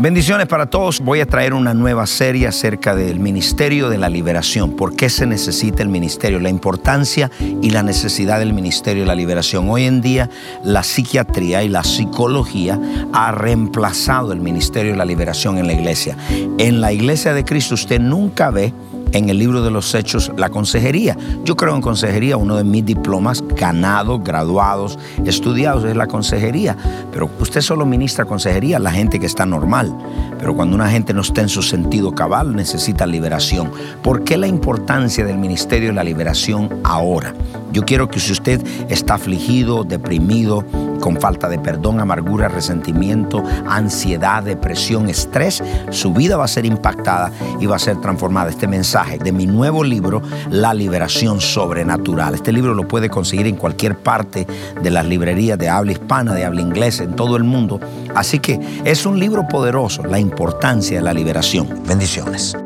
Bendiciones para todos. Voy a traer una nueva serie acerca del Ministerio de la Liberación. ¿Por qué se necesita el ministerio? La importancia y la necesidad del Ministerio de la Liberación. Hoy en día la psiquiatría y la psicología ha reemplazado el Ministerio de la Liberación en la iglesia. En la iglesia de Cristo usted nunca ve en el libro de los hechos la consejería. Yo creo en consejería, uno de mis diplomas ganados, graduados, estudiados es la consejería. Pero usted solo ministra consejería a la gente que está normal. Pero cuando una gente no está en su sentido cabal, necesita liberación. ¿Por qué la importancia del ministerio de la liberación ahora? Yo quiero que si usted está afligido, deprimido, con falta de perdón, amargura, resentimiento, ansiedad, depresión, estrés, su vida va a ser impactada y va a ser transformada. Este mensaje de mi nuevo libro, La Liberación Sobrenatural. Este libro lo puede conseguir en cualquier parte de las librerías de habla hispana, de habla inglesa, en todo el mundo. Así que es un libro poderoso, la importancia de la liberación. Bendiciones.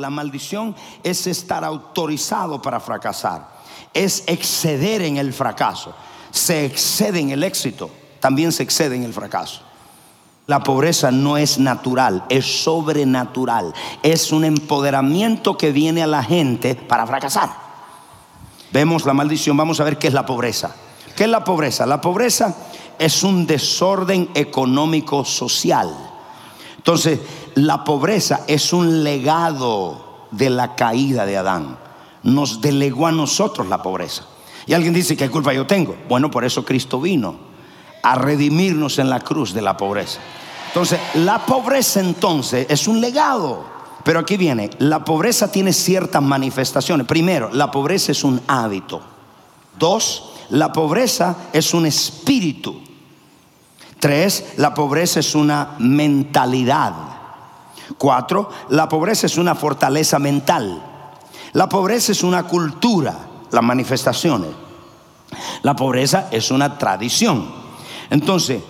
La maldición es estar autorizado para fracasar, es exceder en el fracaso, se excede en el éxito, también se excede en el fracaso. La pobreza no es natural, es sobrenatural, es un empoderamiento que viene a la gente para fracasar. Vemos la maldición, vamos a ver qué es la pobreza. ¿Qué es la pobreza? La pobreza es un desorden económico social. Entonces, la pobreza es un legado de la caída de Adán. Nos delegó a nosotros la pobreza. Y alguien dice, ¿qué culpa yo tengo? Bueno, por eso Cristo vino a redimirnos en la cruz de la pobreza. Entonces, la pobreza entonces es un legado. Pero aquí viene, la pobreza tiene ciertas manifestaciones. Primero, la pobreza es un hábito. Dos, la pobreza es un espíritu. Tres, la pobreza es una mentalidad. Cuatro, la pobreza es una fortaleza mental. La pobreza es una cultura, las manifestaciones. La pobreza es una tradición. Entonces,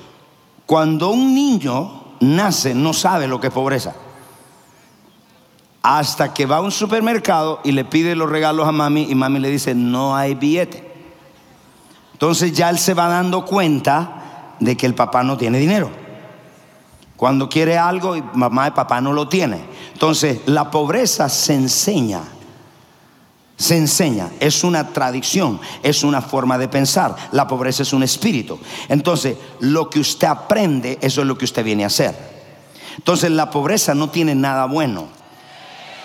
cuando un niño nace no sabe lo que es pobreza. Hasta que va a un supermercado y le pide los regalos a mami y mami le dice, no hay billete. Entonces ya él se va dando cuenta de que el papá no tiene dinero. Cuando quiere algo y mamá y papá no lo tiene. Entonces la pobreza se enseña. Se enseña, es una tradición, es una forma de pensar. La pobreza es un espíritu. Entonces, lo que usted aprende, eso es lo que usted viene a hacer. Entonces, la pobreza no tiene nada bueno,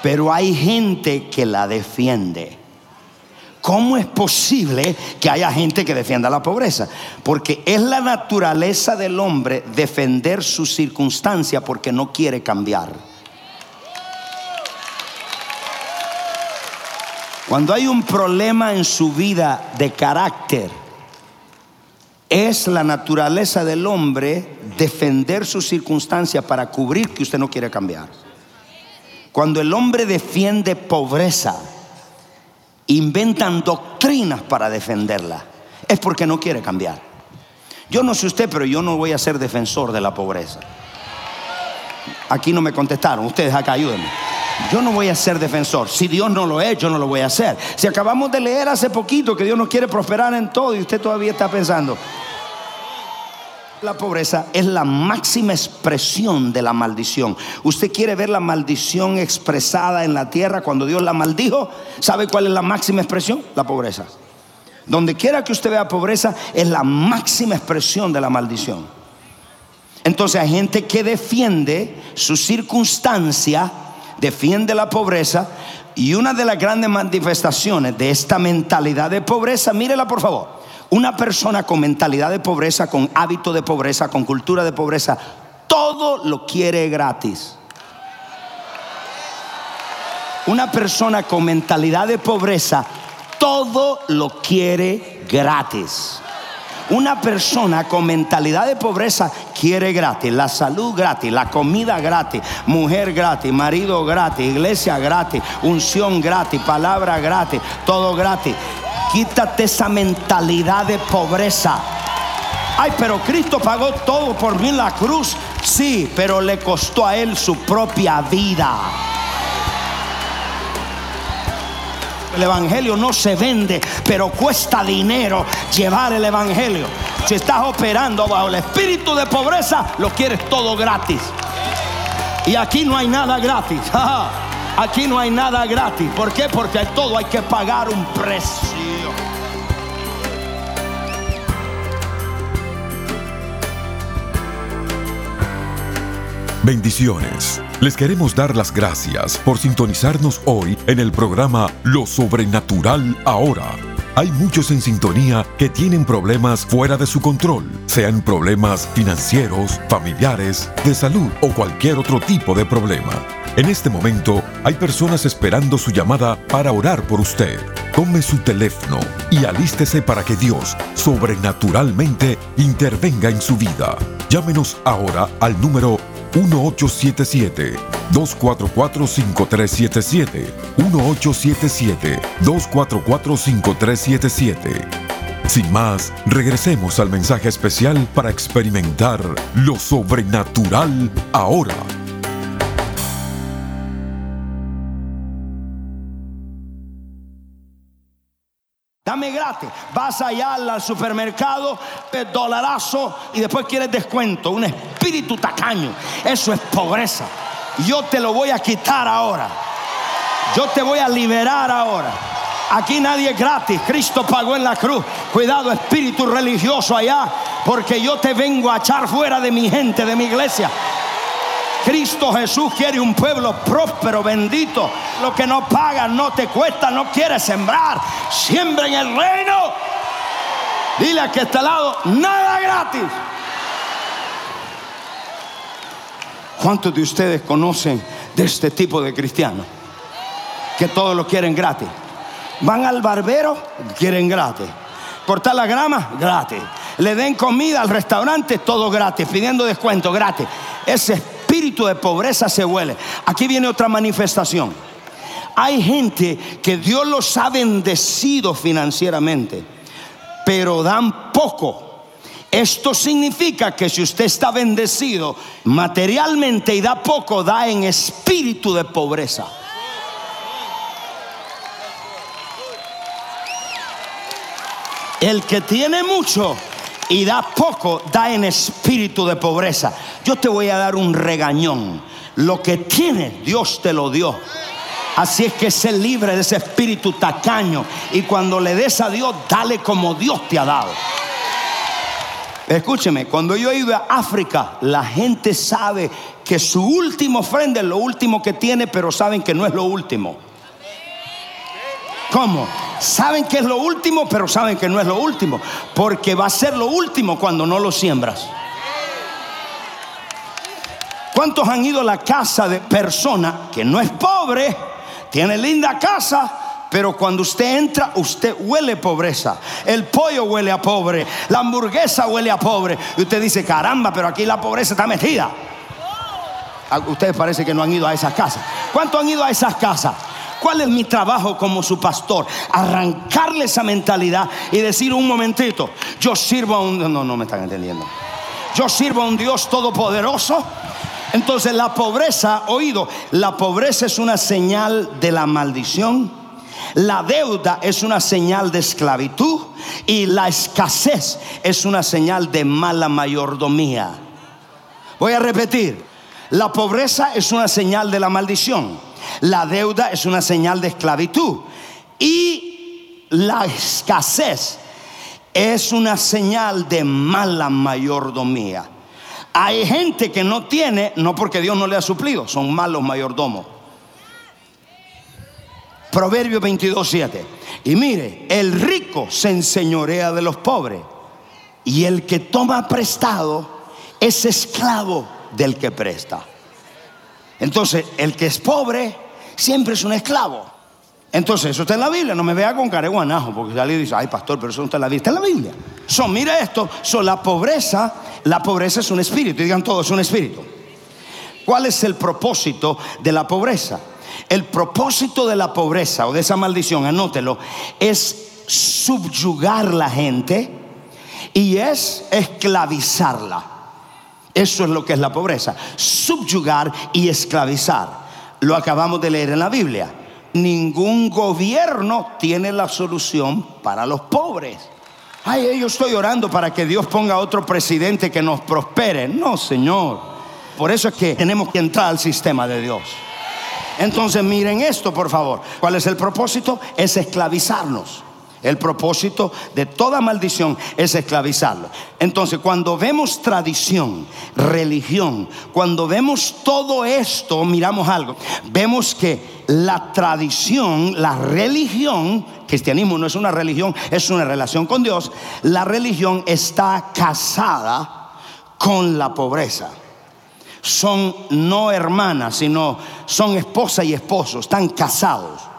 pero hay gente que la defiende. ¿Cómo es posible que haya gente que defienda la pobreza? Porque es la naturaleza del hombre defender su circunstancia porque no quiere cambiar. Cuando hay un problema en su vida de carácter, es la naturaleza del hombre defender su circunstancia para cubrir que usted no quiere cambiar. Cuando el hombre defiende pobreza, inventan doctrinas para defenderla. Es porque no quiere cambiar. Yo no sé usted, pero yo no voy a ser defensor de la pobreza. Aquí no me contestaron, ustedes acá ayúdenme. Yo no voy a ser defensor. Si Dios no lo es, yo no lo voy a hacer. Si acabamos de leer hace poquito que Dios nos quiere prosperar en todo y usted todavía está pensando, la pobreza es la máxima expresión de la maldición. Usted quiere ver la maldición expresada en la tierra cuando Dios la maldijo. ¿Sabe cuál es la máxima expresión? La pobreza. Donde quiera que usted vea pobreza es la máxima expresión de la maldición. Entonces hay gente que defiende su circunstancia, defiende la pobreza y una de las grandes manifestaciones de esta mentalidad de pobreza, mírela por favor, una persona con mentalidad de pobreza, con hábito de pobreza, con cultura de pobreza, todo lo quiere gratis. Una persona con mentalidad de pobreza todo lo quiere gratis. Una persona con mentalidad de pobreza quiere gratis, la salud gratis, la comida gratis, mujer gratis, marido gratis, iglesia gratis, unción gratis, palabra gratis, todo gratis. Quítate esa mentalidad de pobreza. Ay, pero Cristo pagó todo por mí la cruz. Sí, pero le costó a él su propia vida. El Evangelio no se vende, pero cuesta dinero llevar el Evangelio. Si estás operando bajo el espíritu de pobreza, lo quieres todo gratis. Y aquí no hay nada gratis. Aquí no hay nada gratis. ¿Por qué? Porque todo hay que pagar un precio. Bendiciones. Les queremos dar las gracias por sintonizarnos hoy en el programa Lo Sobrenatural Ahora. Hay muchos en sintonía que tienen problemas fuera de su control, sean problemas financieros, familiares, de salud o cualquier otro tipo de problema. En este momento hay personas esperando su llamada para orar por usted. Tome su teléfono y alístese para que Dios sobrenaturalmente intervenga en su vida. Llámenos ahora al número 1877-244-5377. 1877-244-5377. Sin más, regresemos al mensaje especial para experimentar lo sobrenatural ahora. Vas allá al supermercado, dolarazo y después quieres descuento. Un espíritu tacaño. Eso es pobreza. Yo te lo voy a quitar ahora. Yo te voy a liberar ahora. Aquí nadie es gratis. Cristo pagó en la cruz. Cuidado, espíritu religioso allá. Porque yo te vengo a echar fuera de mi gente, de mi iglesia. Cristo Jesús quiere un pueblo próspero, bendito. Lo que no paga no te cuesta, no quiere sembrar. Siembra en el reino. Dile a que está al lado, nada gratis. ¿Cuántos de ustedes conocen de este tipo de cristianos? Que todos lo quieren gratis. Van al barbero, quieren gratis. Cortar la grama, gratis. Le den comida al restaurante, todo gratis. Pidiendo descuento, gratis. Ese espíritu de pobreza se huele. Aquí viene otra manifestación. Hay gente que Dios los ha bendecido financieramente, pero dan poco. Esto significa que si usted está bendecido materialmente y da poco, da en espíritu de pobreza. El que tiene mucho y da poco, da en espíritu de pobreza. Yo te voy a dar un regañón. Lo que tienes, Dios te lo dio. Así es que sé libre de ese espíritu tacaño. Y cuando le des a Dios, dale como Dios te ha dado. Escúcheme, cuando yo he ido a África, la gente sabe que su último ofrenda es lo último que tiene, pero saben que no es lo último. ¿Cómo? Saben que es lo último, pero saben que no es lo último. Porque va a ser lo último cuando no lo siembras. ¿Cuántos han ido a la casa de persona que no es pobre, tiene linda casa, pero cuando usted entra, usted huele pobreza. El pollo huele a pobre, la hamburguesa huele a pobre. Y usted dice, caramba, pero aquí la pobreza está metida. Ustedes parece que no han ido a esas casas. ¿Cuántos han ido a esas casas? ¿Cuál es mi trabajo como su pastor? Arrancarle esa mentalidad y decir un momentito, yo sirvo a un... No, no me están entendiendo. Yo sirvo a un Dios todopoderoso. Entonces la pobreza, oído, la pobreza es una señal de la maldición. La deuda es una señal de esclavitud y la escasez es una señal de mala mayordomía. Voy a repetir, la pobreza es una señal de la maldición. La deuda es una señal de esclavitud. Y la escasez es una señal de mala mayordomía. Hay gente que no tiene, no porque Dios no le ha suplido, son malos mayordomos. Proverbio 22, 7. Y mire, el rico se enseñorea de los pobres. Y el que toma prestado es esclavo del que presta. Entonces, el que es pobre siempre es un esclavo. Entonces, eso está en la Biblia. No me vea con careguanajo, porque alguien dice, ay, pastor, pero eso no está en la Biblia. Está en la Biblia. So, mire esto. Son la pobreza, la pobreza es un espíritu. Digan todo, es un espíritu. ¿Cuál es el propósito de la pobreza? El propósito de la pobreza o de esa maldición, anótelo, es subyugar la gente y es esclavizarla. Eso es lo que es la pobreza. Subyugar y esclavizar. Lo acabamos de leer en la Biblia ningún gobierno tiene la solución para los pobres. Ay, yo estoy orando para que Dios ponga otro presidente que nos prospere. No, Señor. Por eso es que tenemos que entrar al sistema de Dios. Entonces miren esto, por favor. ¿Cuál es el propósito? Es esclavizarnos. El propósito de toda maldición es esclavizarlo. Entonces, cuando vemos tradición, religión, cuando vemos todo esto, miramos algo. Vemos que la tradición, la religión, cristianismo no es una religión, es una relación con Dios. La religión está casada con la pobreza son no hermanas, sino son esposa y esposo, están casados.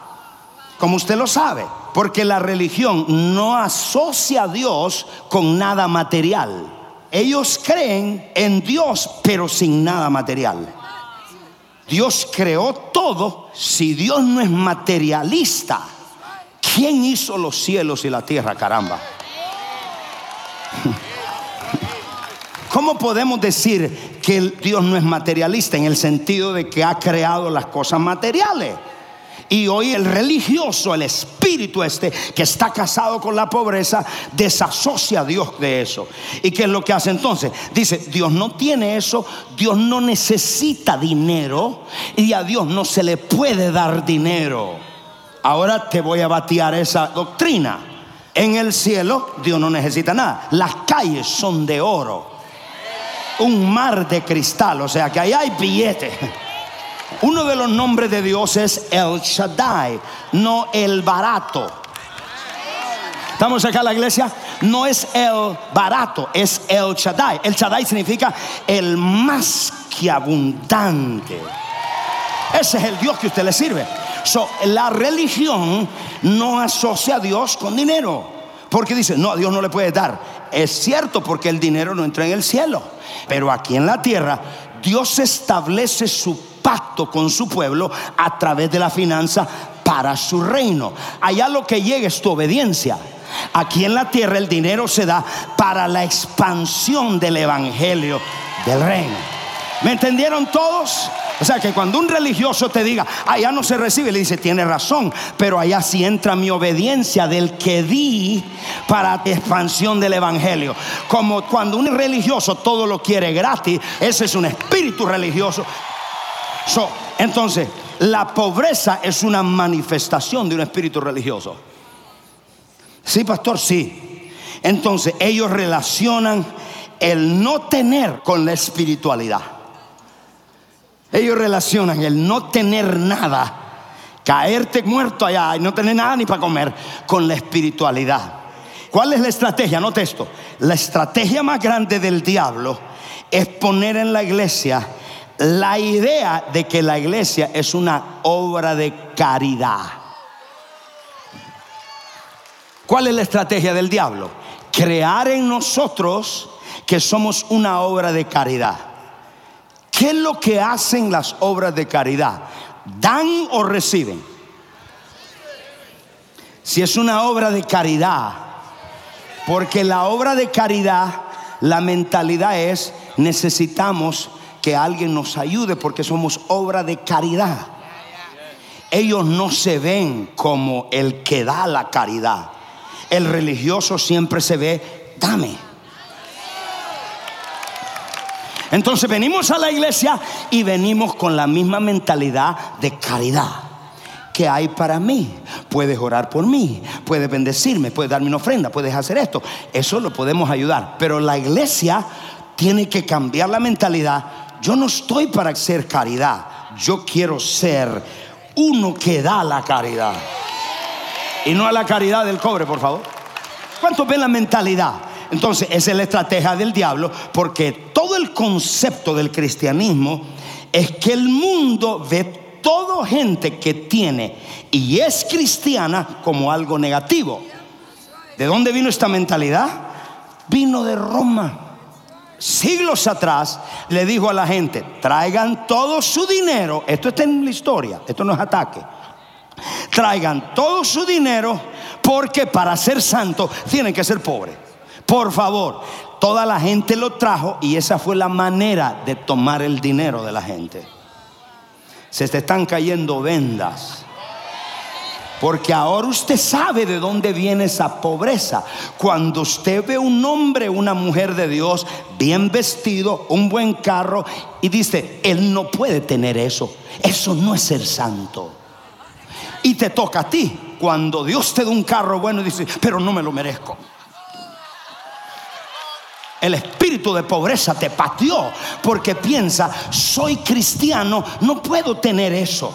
Como usted lo sabe, porque la religión no asocia a Dios con nada material. Ellos creen en Dios, pero sin nada material. Dios creó todo. Si Dios no es materialista, ¿quién hizo los cielos y la tierra, caramba? ¿Cómo podemos decir que Dios no es materialista en el sentido de que ha creado las cosas materiales? Y hoy el religioso, el espíritu este que está casado con la pobreza, desasocia a Dios de eso. ¿Y qué es lo que hace entonces? Dice, Dios no tiene eso, Dios no necesita dinero y a Dios no se le puede dar dinero. Ahora te voy a batear esa doctrina. En el cielo Dios no necesita nada. Las calles son de oro. Un mar de cristal, o sea que ahí hay billetes. Uno de los nombres de Dios es El Shaddai, no el barato. Estamos acá en la iglesia. No es el barato, es el Shaddai. El Shaddai significa el más que abundante. Ese es el Dios que usted le sirve. la religión no asocia a Dios con dinero. Porque dice, no, a Dios no le puede dar. Es cierto porque el dinero no entra en el cielo. Pero aquí en la tierra, Dios establece su pacto con su pueblo a través de la finanza para su reino. Allá lo que llega es tu obediencia. Aquí en la tierra el dinero se da para la expansión del evangelio del reino. ¿Me entendieron todos? O sea que cuando un religioso te diga, allá no se recibe, le dice, tiene razón, pero allá sí entra mi obediencia del que di para expansión del evangelio. Como cuando un religioso todo lo quiere gratis, ese es un espíritu religioso entonces, la pobreza es una manifestación de un espíritu religioso. Sí, pastor, sí. Entonces, ellos relacionan el no tener con la espiritualidad. Ellos relacionan el no tener nada, caerte muerto allá y no tener nada ni para comer, con la espiritualidad. ¿Cuál es la estrategia? Note esto. La estrategia más grande del diablo es poner en la iglesia la idea de que la iglesia es una obra de caridad. ¿Cuál es la estrategia del diablo? Crear en nosotros que somos una obra de caridad. ¿Qué es lo que hacen las obras de caridad? ¿Dan o reciben? Si es una obra de caridad, porque la obra de caridad, la mentalidad es necesitamos que alguien nos ayude porque somos obra de caridad. Ellos no se ven como el que da la caridad. El religioso siempre se ve, dame. Entonces venimos a la iglesia y venimos con la misma mentalidad de caridad que hay para mí. puedes orar por mí, puedes bendecirme, puedes darme una ofrenda, puedes hacer esto. Eso lo podemos ayudar. Pero la iglesia tiene que cambiar la mentalidad. Yo no estoy para hacer caridad, yo quiero ser uno que da la caridad. Y no a la caridad del cobre, por favor. ¿Cuántos ven la mentalidad? Entonces, esa es la estrategia del diablo, porque todo el concepto del cristianismo es que el mundo ve toda gente que tiene y es cristiana como algo negativo. ¿De dónde vino esta mentalidad? Vino de Roma. Siglos atrás le dijo a la gente, traigan todo su dinero, esto está en la historia, esto no es ataque, traigan todo su dinero porque para ser santo tienen que ser pobres. Por favor, toda la gente lo trajo y esa fue la manera de tomar el dinero de la gente. Se te están cayendo vendas. Porque ahora usted sabe de dónde viene esa pobreza. Cuando usted ve un hombre, una mujer de Dios, bien vestido, un buen carro, y dice, él no puede tener eso. Eso no es ser santo. Y te toca a ti. Cuando Dios te da un carro bueno, dice, pero no me lo merezco. El espíritu de pobreza te pateó porque piensa, soy cristiano, no puedo tener eso.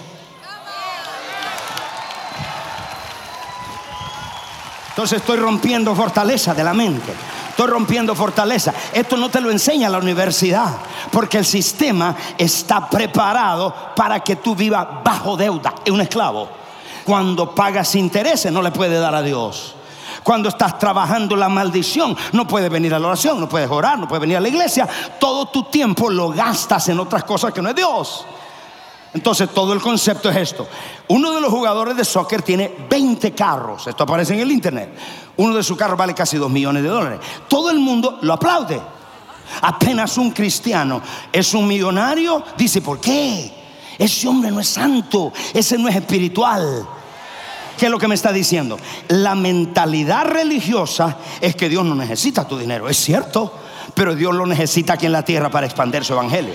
Entonces estoy rompiendo fortaleza de la mente. Estoy rompiendo fortaleza. Esto no te lo enseña la universidad, porque el sistema está preparado para que tú vivas bajo deuda. Es un esclavo. Cuando pagas intereses no le puede dar a Dios. Cuando estás trabajando la maldición, no puedes venir a la oración, no puedes orar, no puedes venir a la iglesia. Todo tu tiempo lo gastas en otras cosas que no es Dios. Entonces todo el concepto es esto. Uno de los jugadores de soccer tiene 20 carros. Esto aparece en el internet. Uno de sus carros vale casi 2 millones de dólares. Todo el mundo lo aplaude. Apenas un cristiano es un millonario, dice, ¿por qué? Ese hombre no es santo, ese no es espiritual. ¿Qué es lo que me está diciendo? La mentalidad religiosa es que Dios no necesita tu dinero, es cierto, pero Dios lo necesita aquí en la tierra para expandir su evangelio.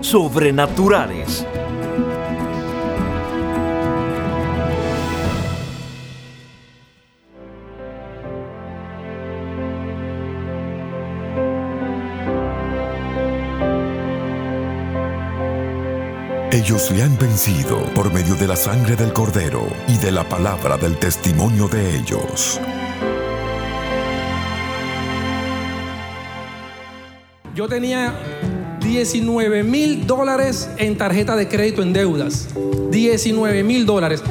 sobrenaturales. Ellos le han vencido por medio de la sangre del cordero y de la palabra del testimonio de ellos. Yo tenía 19 mil dólares en tarjeta de crédito en deudas. 19 mil dólares.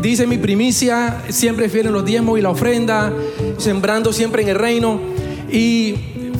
Dice mi primicia, siempre fiel en los diezmos y la ofrenda, sembrando siempre en el reino. Y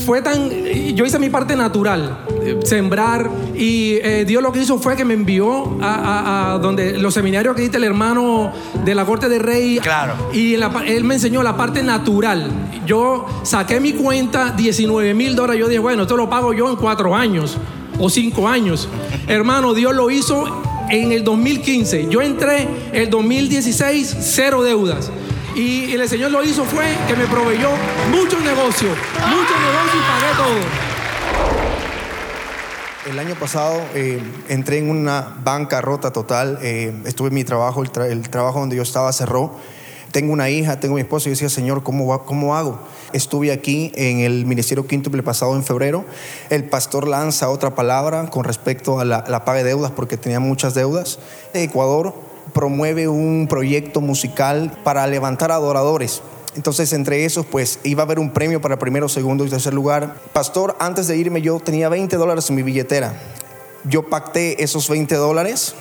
fue tan, yo hice mi parte natural, sembrar, y eh, Dios lo que hizo fue que me envió a, donde los seminarios que diste el hermano de la corte de rey. Claro. Y él me enseñó la parte natural. Yo saqué mi cuenta, 19 mil dólares. Yo dije, bueno, esto lo pago yo en cuatro años o cinco años. Hermano, Dios lo hizo en el 2015. Yo entré el 2016, cero deudas. Y el Señor lo hizo fue que me proveyó muchos negocios, muchos negocios y pagué todo. El año pasado eh, entré en una bancarrota total. eh, estuve en mi trabajo, el, tra- el trabajo donde yo estaba cerró. Tengo una hija, tengo mi esposo y yo decía, Señor, ¿cómo, va- ¿cómo hago? Estuve aquí en el Ministerio Quíntuple pasado en febrero. El pastor lanza otra palabra con respecto a la, la paga de deudas porque tenía muchas deudas. Ecuador promueve un proyecto musical para levantar adoradores. Entonces, entre esos, pues iba a haber un premio para primero, segundo y tercer lugar. Pastor, antes de irme yo tenía 20 dólares en mi billetera. Yo pacté esos 20 dólares,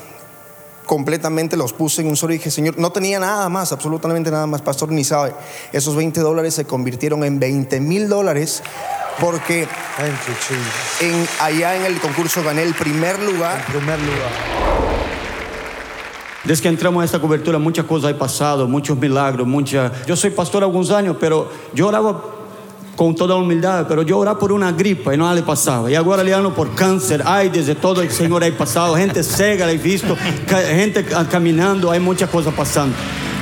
completamente los puse en un solo y dije, Señor, no tenía nada más, absolutamente nada más. Pastor, ni sabe. Esos 20 dólares se convirtieron en 20 mil dólares porque en, allá en el concurso gané el primer lugar. primer lugar. Desde que entramos a esta cobertura, muchas cosas han pasado, muchos milagros, mucha... Yo soy pastor algunos años, pero yo oraba con toda humildad, pero yo oraba por una gripa y nada le pasaba. Y ahora le hablo por cáncer, ay, desde todo el Señor ha pasado, gente cega, he visto, gente ca- caminando, hay muchas cosas pasando.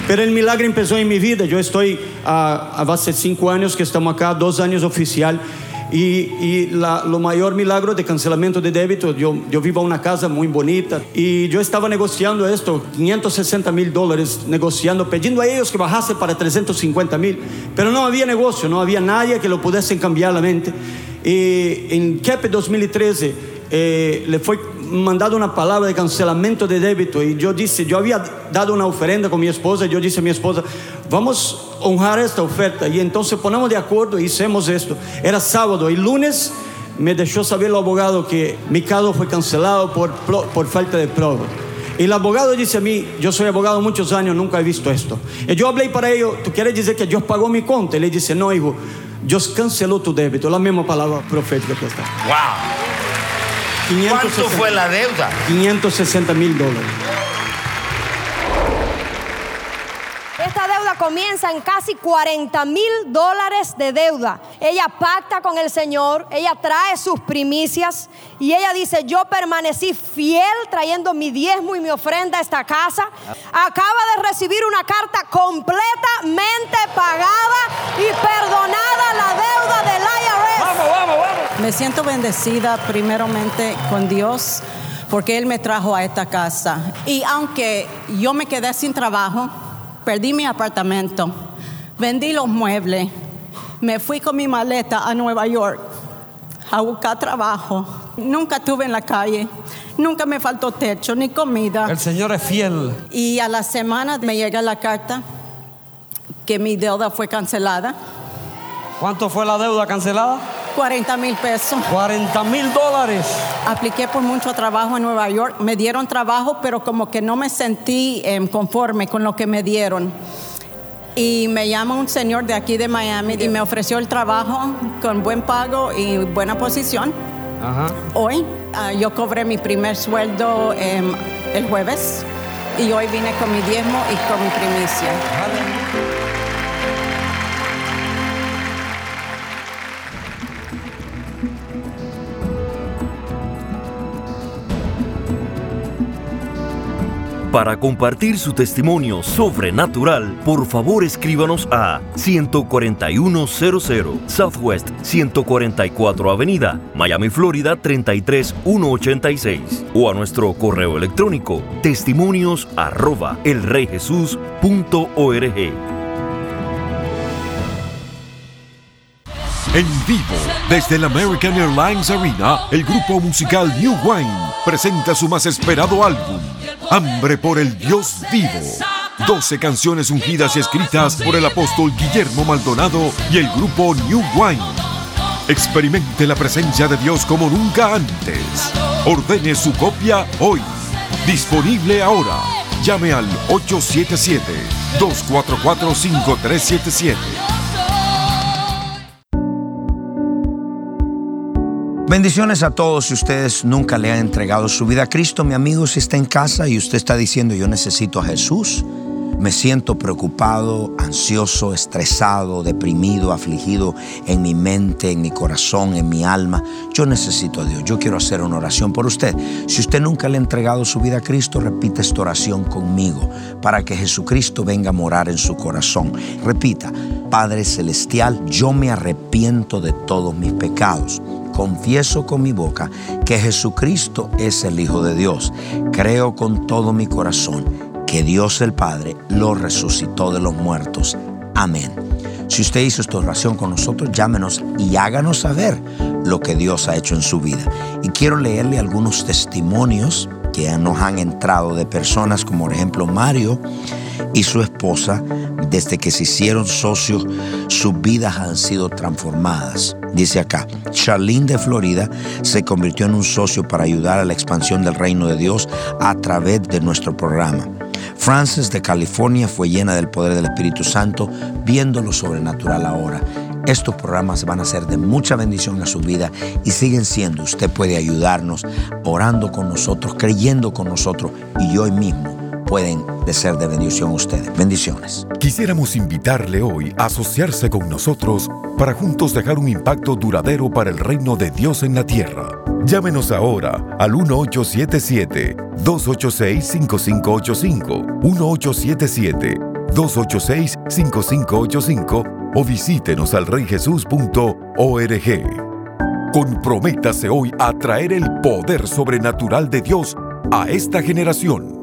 Pero el milagro empezó en mi vida. Yo estoy hace cinco años que estamos acá, dos años oficial. Y, lo mayor milagro de cancelamiento de débito, yo, yo vivo en una casa muy bonita y yo estaba negociando esto, 560 mil dólares, negociando, pidiendo a ellos que bajase para 350 mil, pero no había negocio, no había nadie que lo pudiese cambiar la mente. Y en CAP 2013 eh, le fue mandado una palabra de cancelamento de débito y yo dije, yo había dado una ofrenda con mi esposa, yo dije a mi esposa, vamos a honrar esta oferta y entonces ponemos de acuerdo y hicimos esto. Era sábado y lunes me dejó saber el abogado que mi caso fue cancelado por, por falta de prueba. Y el abogado dice a mí, yo soy abogado muchos años, nunca he visto esto. Y yo hablé para ellos, ¿tú quieres decir que Dios pagó mi cuenta? Y le dice, no, hijo, Dios canceló tu débito. La misma palabra profética que está. Wow. 560 ¿Cuánto fue la deuda? 560 mil dólares. Esta deuda comienza en casi 40 mil dólares de deuda. Ella pacta con el Señor, ella trae sus primicias y ella dice, yo permanecí fiel trayendo mi diezmo y mi ofrenda a esta casa. Acaba de recibir una carta completamente pagada y perdonada la deuda del. Me siento bendecida primeramente con Dios porque Él me trajo a esta casa. Y aunque yo me quedé sin trabajo, perdí mi apartamento, vendí los muebles, me fui con mi maleta a Nueva York a buscar trabajo. Nunca estuve en la calle, nunca me faltó techo ni comida. El Señor es fiel. Y a la semana me llega la carta que mi deuda fue cancelada, ¿Cuánto fue la deuda cancelada? 40 mil pesos. 40 mil dólares. Apliqué por mucho trabajo en Nueva York. Me dieron trabajo, pero como que no me sentí em, conforme con lo que me dieron. Y me llama un señor de aquí de Miami y me ofreció el trabajo con buen pago y buena posición. Ajá. Hoy ah, yo cobré mi primer sueldo em, el jueves y hoy vine con mi diezmo y con mi primicia. Para compartir su testimonio sobrenatural, por favor escríbanos a 14100 Southwest 144 Avenida, Miami, Florida 33186 o a nuestro correo electrónico testimonios elreyjesus.org. En vivo, desde el American Airlines Arena, el grupo musical New Wine presenta su más esperado álbum, Hambre por el Dios Vivo. 12 canciones ungidas y escritas por el apóstol Guillermo Maldonado y el grupo New Wine. Experimente la presencia de Dios como nunca antes. Ordene su copia hoy. Disponible ahora. Llame al 877-244-5377. Bendiciones a todos si ustedes nunca le han entregado su vida a Cristo, mi amigo, si está en casa y usted está diciendo yo necesito a Jesús. me siento preocupado, ansioso, estresado, deprimido, afligido en mi mente, en mi corazón, en mi alma. Yo necesito a Dios. Yo quiero hacer una oración por usted. Si usted nunca le ha entregado su vida a Cristo, repite esta oración conmigo para que Jesucristo venga a morar en su corazón. Repita, Padre Celestial, yo me arrepiento de todos mis pecados confieso con mi boca que Jesucristo es el Hijo de Dios. Creo con todo mi corazón que Dios el Padre lo resucitó de los muertos. Amén. Si usted hizo esta oración con nosotros, llámenos y háganos saber lo que Dios ha hecho en su vida. Y quiero leerle algunos testimonios que nos han entrado de personas como por ejemplo Mario y su esposa, desde que se hicieron socios, sus vidas han sido transformadas. Dice acá, Charlene de Florida se convirtió en un socio para ayudar a la expansión del reino de Dios a través de nuestro programa. Frances de California fue llena del poder del Espíritu Santo viendo lo sobrenatural ahora. Estos programas van a ser de mucha bendición a su vida y siguen siendo. Usted puede ayudarnos orando con nosotros, creyendo con nosotros y hoy mismo pueden de ser de bendición ustedes. Bendiciones. Quisiéramos invitarle hoy a asociarse con nosotros para juntos dejar un impacto duradero para el reino de Dios en la tierra. Llámenos ahora al 1877-286-5585, 1877-286-5585 o visítenos al reyjesus.org. Comprométase hoy a traer el poder sobrenatural de Dios a esta generación.